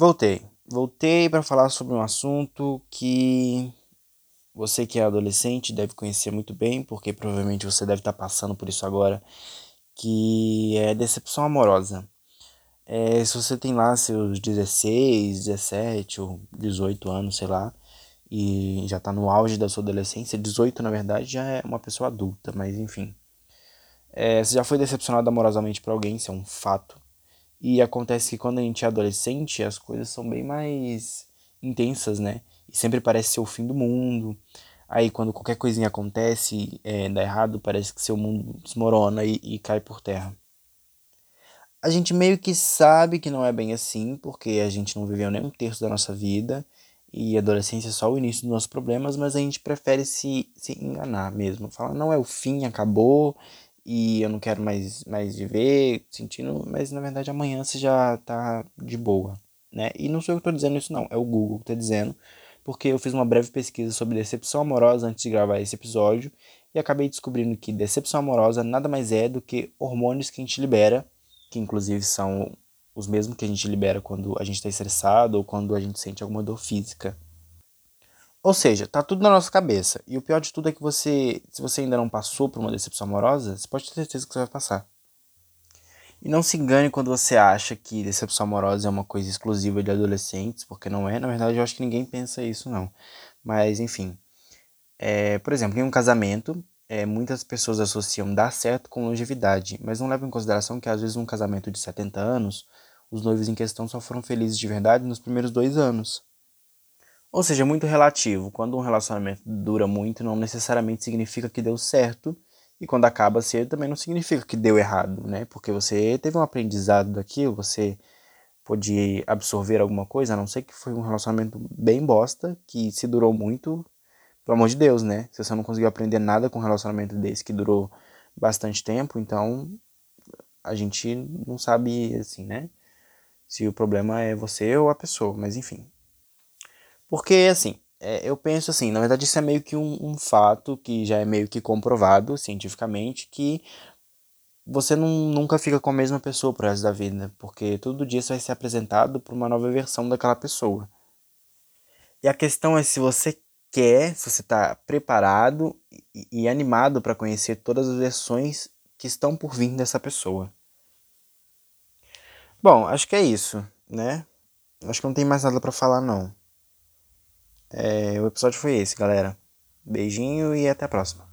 Voltei. Voltei para falar sobre um assunto que você que é adolescente deve conhecer muito bem, porque provavelmente você deve estar passando por isso agora, que é decepção amorosa. É, se você tem lá seus 16, 17 ou 18 anos, sei lá, e já está no auge da sua adolescência, 18 na verdade já é uma pessoa adulta, mas enfim. É, você já foi decepcionado amorosamente por alguém, isso é um fato. E acontece que quando a gente é adolescente, as coisas são bem mais intensas, né? E sempre parece ser o fim do mundo. Aí quando qualquer coisinha acontece, é, dá errado, parece que seu mundo desmorona e, e cai por terra. A gente meio que sabe que não é bem assim, porque a gente não viveu nem um terço da nossa vida e adolescência é só o início dos nossos problemas, mas a gente prefere se, se enganar mesmo. Falar, não é o fim, acabou, e eu não quero mais, mais viver sentindo, mas na verdade amanhã você já tá de boa, né? E não sou eu que tô dizendo isso não, é o Google que tá dizendo, porque eu fiz uma breve pesquisa sobre decepção amorosa antes de gravar esse episódio e acabei descobrindo que decepção amorosa nada mais é do que hormônios que a gente libera, que inclusive são os mesmos que a gente libera quando a gente está estressado ou quando a gente sente alguma dor física. Ou seja, tá tudo na nossa cabeça. E o pior de tudo é que você, se você ainda não passou por uma decepção amorosa, você pode ter certeza que você vai passar. E não se engane quando você acha que decepção amorosa é uma coisa exclusiva de adolescentes, porque não é. Na verdade, eu acho que ninguém pensa isso, não. Mas, enfim. É, por exemplo, em um casamento, é, muitas pessoas associam dar certo com longevidade, mas não levam em consideração que, às vezes, um casamento de 70 anos, os noivos em questão só foram felizes de verdade nos primeiros dois anos. Ou seja, é muito relativo. Quando um relacionamento dura muito, não necessariamente significa que deu certo, e quando acaba cedo também não significa que deu errado, né? Porque você teve um aprendizado daquilo, você pôde absorver alguma coisa, a não ser que foi um relacionamento bem bosta, que se durou muito, pelo amor de Deus, né? Se você não conseguiu aprender nada com um relacionamento desse que durou bastante tempo, então a gente não sabe, assim, né? Se o problema é você ou a pessoa, mas enfim. Porque, assim, é, eu penso assim, na verdade isso é meio que um, um, fato que já é meio que comprovado cientificamente, que você não, nunca fica com a mesma pessoa pro resto da vida, porque todo dia você vai ser apresentado por uma nova versão daquela pessoa. E a questão é se você quer, se você está preparado e, e animado para conhecer todas as versões que estão por vir dessa pessoa. Bom, acho que é isso, né? Acho que não tem mais nada para falar não. É, o episódio foi esse, galera. Beijinho e até a próxima.